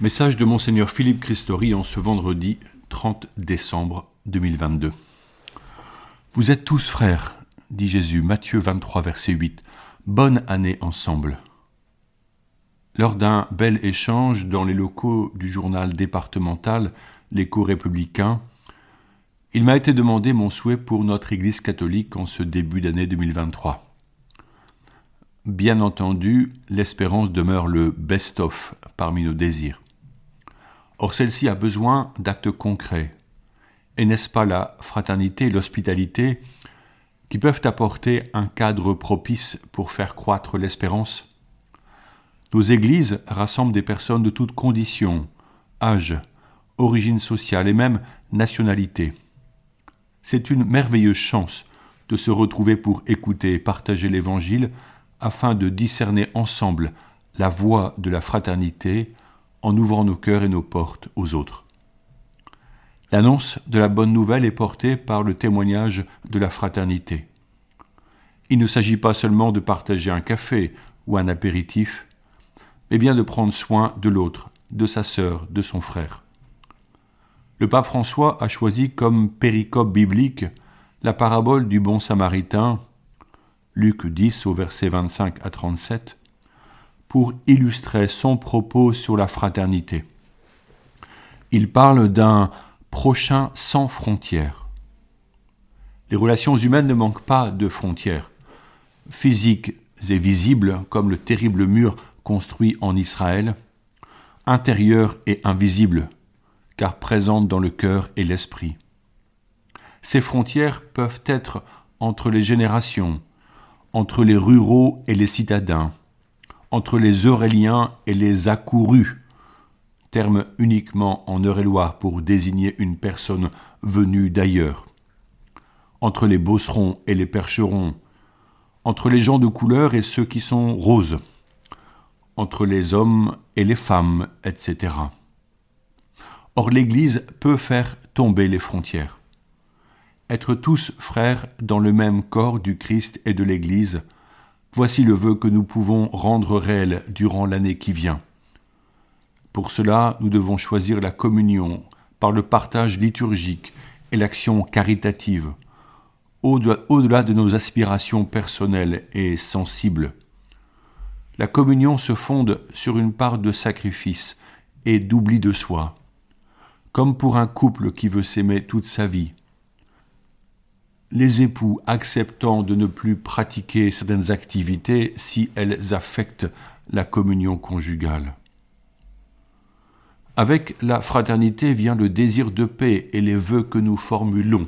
Message de Monseigneur Philippe Christori en ce vendredi 30 décembre 2022. Vous êtes tous frères, dit Jésus, Matthieu 23, verset 8. Bonne année ensemble. Lors d'un bel échange dans les locaux du journal départemental L'écho républicain, il m'a été demandé mon souhait pour notre Église catholique en ce début d'année 2023. Bien entendu, l'espérance demeure le best-of parmi nos désirs. Or celle-ci a besoin d'actes concrets. Et n'est-ce pas la fraternité et l'hospitalité qui peuvent apporter un cadre propice pour faire croître l'espérance? Nos églises rassemblent des personnes de toutes conditions, âge, origine sociale et même nationalité. C'est une merveilleuse chance de se retrouver pour écouter et partager l'Évangile afin de discerner ensemble la voie de la fraternité en ouvrant nos cœurs et nos portes aux autres. L'annonce de la bonne nouvelle est portée par le témoignage de la fraternité. Il ne s'agit pas seulement de partager un café ou un apéritif, mais bien de prendre soin de l'autre, de sa sœur, de son frère. Le pape François a choisi comme péricope biblique la parabole du bon samaritain, Luc 10 au verset 25 à 37, pour illustrer son propos sur la fraternité. Il parle d'un prochain sans frontières. Les relations humaines ne manquent pas de frontières, physiques et visibles comme le terrible mur construit en Israël, intérieures et invisibles, car présentes dans le cœur et l'esprit. Ces frontières peuvent être entre les générations, entre les ruraux et les citadins, entre les Euréliens et les accourus, terme uniquement en Eure-et-Loire pour désigner une personne venue d'ailleurs, entre les bosserons et les percherons, entre les gens de couleur et ceux qui sont roses, entre les hommes et les femmes, etc. Or l'Église peut faire tomber les frontières. Être tous frères dans le même corps du Christ et de l'Église, Voici le vœu que nous pouvons rendre réel durant l'année qui vient. Pour cela, nous devons choisir la communion par le partage liturgique et l'action caritative, au-delà de nos aspirations personnelles et sensibles. La communion se fonde sur une part de sacrifice et d'oubli de soi, comme pour un couple qui veut s'aimer toute sa vie les époux acceptant de ne plus pratiquer certaines activités si elles affectent la communion conjugale. Avec la fraternité vient le désir de paix et les vœux que nous formulons.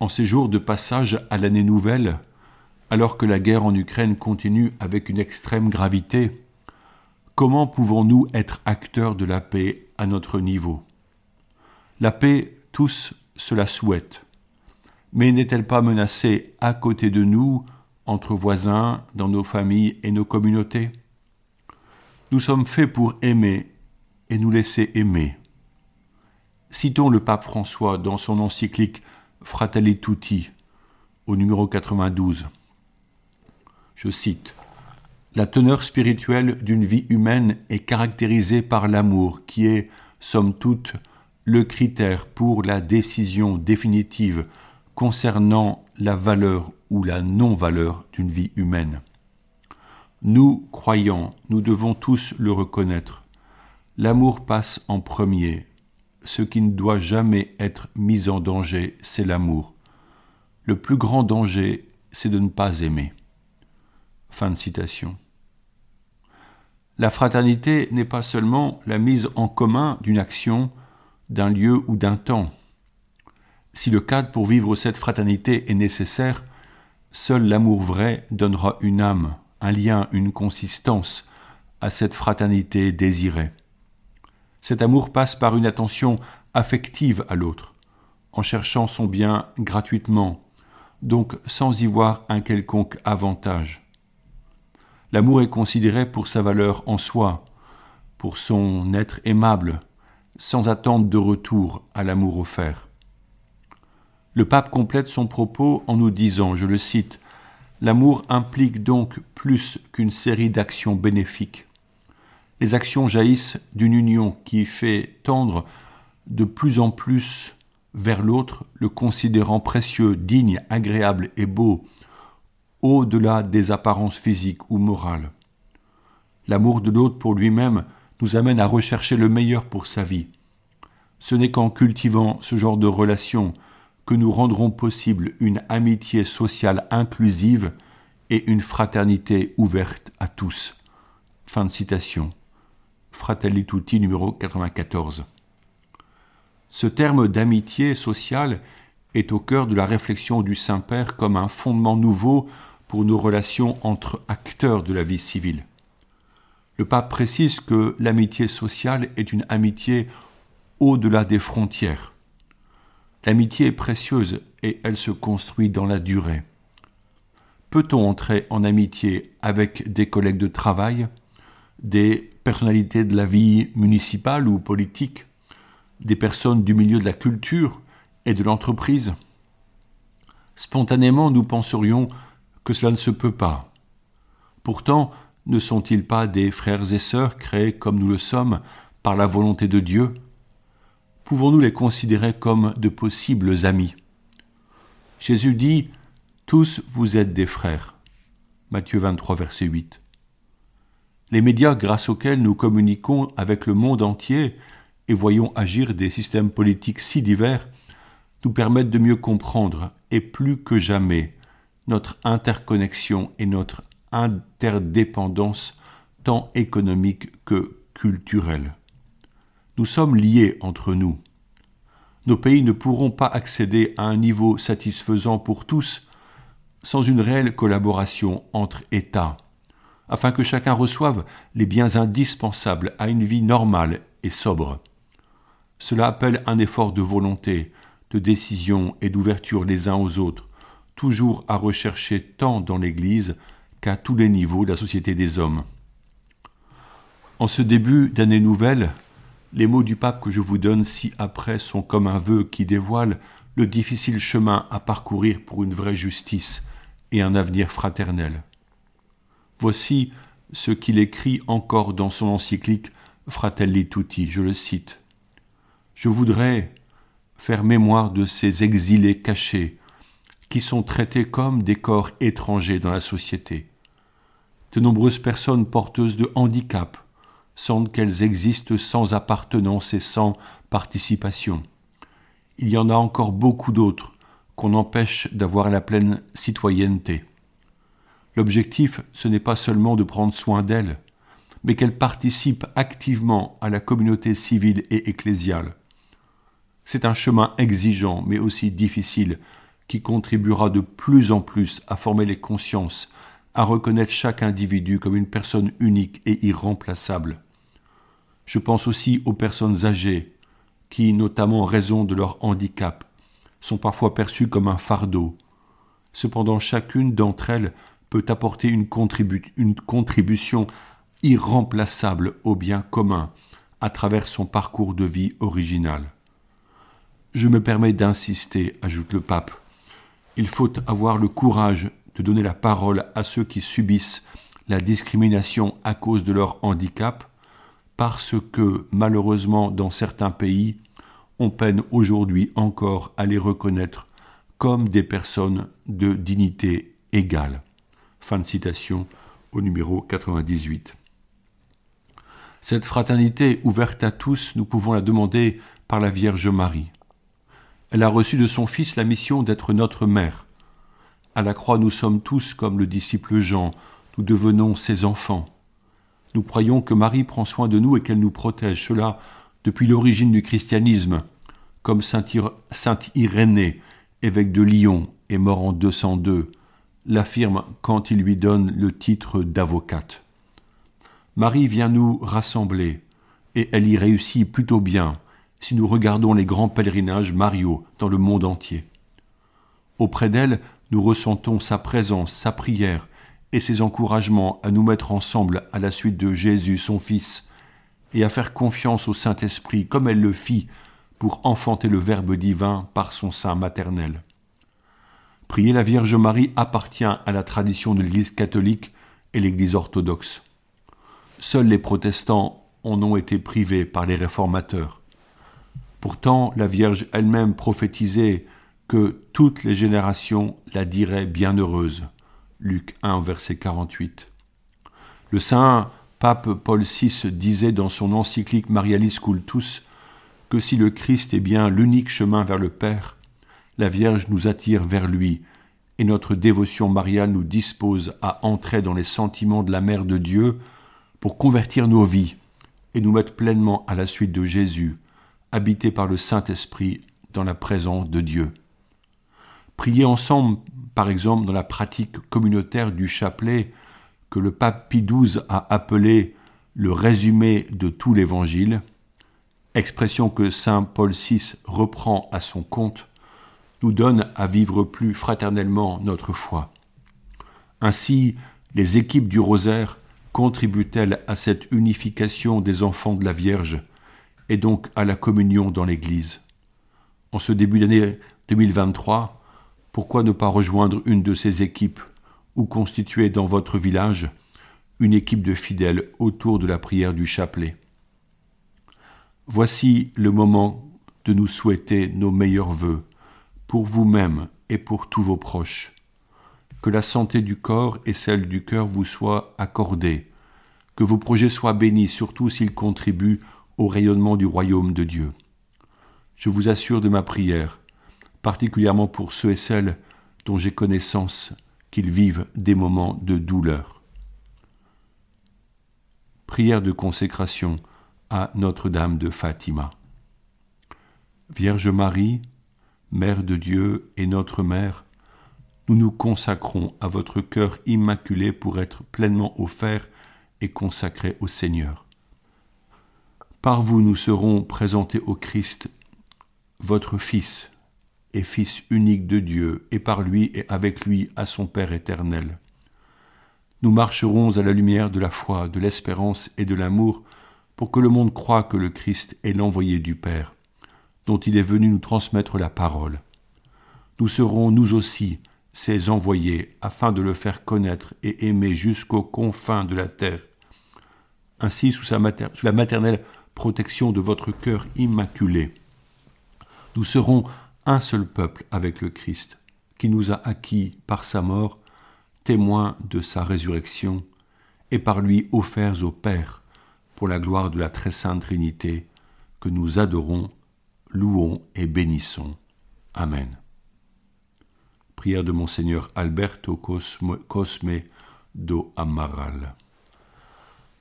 En ces jours de passage à l'année nouvelle, alors que la guerre en Ukraine continue avec une extrême gravité, comment pouvons-nous être acteurs de la paix à notre niveau? La paix, tous cela souhaitent mais n'est-elle pas menacée à côté de nous, entre voisins, dans nos familles et nos communautés? Nous sommes faits pour aimer et nous laisser aimer. Citons le pape François dans son encyclique Fratelli Tutti, au numéro 92. Je cite La teneur spirituelle d'une vie humaine est caractérisée par l'amour, qui est, somme toute, le critère pour la décision définitive concernant la valeur ou la non-valeur d'une vie humaine. Nous, croyants, nous devons tous le reconnaître. L'amour passe en premier. Ce qui ne doit jamais être mis en danger, c'est l'amour. Le plus grand danger, c'est de ne pas aimer. Fin de citation. La fraternité n'est pas seulement la mise en commun d'une action, d'un lieu ou d'un temps. Si le cadre pour vivre cette fraternité est nécessaire, seul l'amour vrai donnera une âme, un lien, une consistance à cette fraternité désirée. Cet amour passe par une attention affective à l'autre, en cherchant son bien gratuitement, donc sans y voir un quelconque avantage. L'amour est considéré pour sa valeur en soi, pour son être aimable, sans attente de retour à l'amour offert. Le pape complète son propos en nous disant, je le cite, L'amour implique donc plus qu'une série d'actions bénéfiques. Les actions jaillissent d'une union qui fait tendre de plus en plus vers l'autre, le considérant précieux, digne, agréable et beau, au-delà des apparences physiques ou morales. L'amour de l'autre pour lui-même nous amène à rechercher le meilleur pour sa vie. Ce n'est qu'en cultivant ce genre de relation que nous rendrons possible une amitié sociale inclusive et une fraternité ouverte à tous. Fin de citation. Fratelli numéro 94. Ce terme d'amitié sociale est au cœur de la réflexion du Saint-Père comme un fondement nouveau pour nos relations entre acteurs de la vie civile. Le pape précise que l'amitié sociale est une amitié au-delà des frontières. L'amitié est précieuse et elle se construit dans la durée. Peut-on entrer en amitié avec des collègues de travail, des personnalités de la vie municipale ou politique, des personnes du milieu de la culture et de l'entreprise? Spontanément, nous penserions que cela ne se peut pas. Pourtant, ne sont-ils pas des frères et sœurs créés comme nous le sommes par la volonté de Dieu? Pouvons-nous les considérer comme de possibles amis? Jésus dit Tous vous êtes des frères. Matthieu 23, verset 8. Les médias grâce auxquels nous communiquons avec le monde entier et voyons agir des systèmes politiques si divers nous permettent de mieux comprendre, et plus que jamais, notre interconnexion et notre interdépendance tant économique que culturelle. Nous sommes liés entre nous. Nos pays ne pourront pas accéder à un niveau satisfaisant pour tous sans une réelle collaboration entre États, afin que chacun reçoive les biens indispensables à une vie normale et sobre. Cela appelle un effort de volonté, de décision et d'ouverture les uns aux autres, toujours à rechercher tant dans l'Église qu'à tous les niveaux de la société des hommes. En ce début d'année nouvelle, les mots du pape que je vous donne ci-après sont comme un vœu qui dévoile le difficile chemin à parcourir pour une vraie justice et un avenir fraternel. Voici ce qu'il écrit encore dans son encyclique Fratelli Tutti, je le cite. Je voudrais faire mémoire de ces exilés cachés, qui sont traités comme des corps étrangers dans la société. De nombreuses personnes porteuses de handicap sentent qu'elles existent sans appartenance et sans participation. Il y en a encore beaucoup d'autres qu'on empêche d'avoir la pleine citoyenneté. L'objectif, ce n'est pas seulement de prendre soin d'elles, mais qu'elles participent activement à la communauté civile et ecclésiale. C'est un chemin exigeant, mais aussi difficile, qui contribuera de plus en plus à former les consciences, à reconnaître chaque individu comme une personne unique et irremplaçable. Je pense aussi aux personnes âgées, qui, notamment en raison de leur handicap, sont parfois perçues comme un fardeau. Cependant, chacune d'entre elles peut apporter une, contribution irremplaçable au bien commun à travers son parcours de vie original. Je me permets d'insister, ajoute le pape, il faut avoir le courage de donner la parole à ceux qui subissent la discrimination à cause de leur handicap, parce que malheureusement dans certains pays, on peine aujourd'hui encore à les reconnaître comme des personnes de dignité égale. Fin de citation au numéro 98. Cette fraternité ouverte à tous, nous pouvons la demander par la Vierge Marie. Elle a reçu de son Fils la mission d'être notre mère. À la croix, nous sommes tous comme le disciple Jean, nous devenons ses enfants. Nous croyons que Marie prend soin de nous et qu'elle nous protège, cela depuis l'origine du christianisme, comme saint, Irénée, évêque de Lyon et mort en 202, l'affirme quand il lui donne le titre d'avocate. Marie vient nous rassembler, et elle y réussit plutôt bien, si nous regardons les grands pèlerinages Mario dans le monde entier. Auprès d'elle, nous ressentons sa présence, sa prière et ses encouragements à nous mettre ensemble à la suite de Jésus, son Fils, et à faire confiance au Saint-Esprit comme elle le fit pour enfanter le Verbe divin par son sein maternel. Prier la Vierge Marie appartient à la tradition de l'Église catholique et l'Église orthodoxe. Seuls les protestants en ont été privés par les réformateurs. Pourtant, la Vierge elle-même prophétisait que toutes les générations la diraient bienheureuse. Luc 1, verset 48. Le saint pape Paul VI disait dans son encyclique Marialis Cultus que si le Christ est bien l'unique chemin vers le Père, la Vierge nous attire vers lui, et notre dévotion mariale nous dispose à entrer dans les sentiments de la Mère de Dieu pour convertir nos vies et nous mettre pleinement à la suite de Jésus, habité par le Saint-Esprit dans la présence de Dieu. Prier ensemble, par exemple, dans la pratique communautaire du chapelet que le pape Pie XII a appelé le résumé de tout l'Évangile, expression que saint Paul VI reprend à son compte, nous donne à vivre plus fraternellement notre foi. Ainsi, les équipes du rosaire contribuent-elles à cette unification des enfants de la Vierge et donc à la communion dans l'Église? En ce début d'année 2023, pourquoi ne pas rejoindre une de ces équipes ou constituer dans votre village une équipe de fidèles autour de la prière du chapelet? Voici le moment de nous souhaiter nos meilleurs vœux pour vous-même et pour tous vos proches. Que la santé du corps et celle du cœur vous soient accordées, que vos projets soient bénis, surtout s'ils contribuent au rayonnement du royaume de Dieu. Je vous assure de ma prière, particulièrement pour ceux et celles dont j'ai connaissance qu'ils vivent des moments de douleur. Prière de consécration à Notre-Dame de Fatima. Vierge Marie, Mère de Dieu et notre Mère, nous nous consacrons à votre cœur immaculé pour être pleinement offert et consacré au Seigneur. Par vous nous serons présentés au Christ, votre Fils Fils unique de Dieu, et par lui et avec lui à son Père éternel. Nous marcherons à la lumière de la foi, de l'espérance et de l'amour, pour que le monde croie que le Christ est l'envoyé du Père, dont il est venu nous transmettre la parole. Nous serons nous aussi ses envoyés, afin de le faire connaître et aimer jusqu'aux confins de la terre. Ainsi, sous, sous la maternelle protection de votre cœur immaculé. Nous serons un seul peuple avec le Christ, qui nous a acquis par sa mort, témoins de sa résurrection, et par lui offerts au Père, pour la gloire de la très sainte Trinité, que nous adorons, louons et bénissons. Amen. Prière de Monseigneur Alberto Cosme, Cosme do Amaral.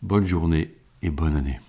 Bonne journée et bonne année.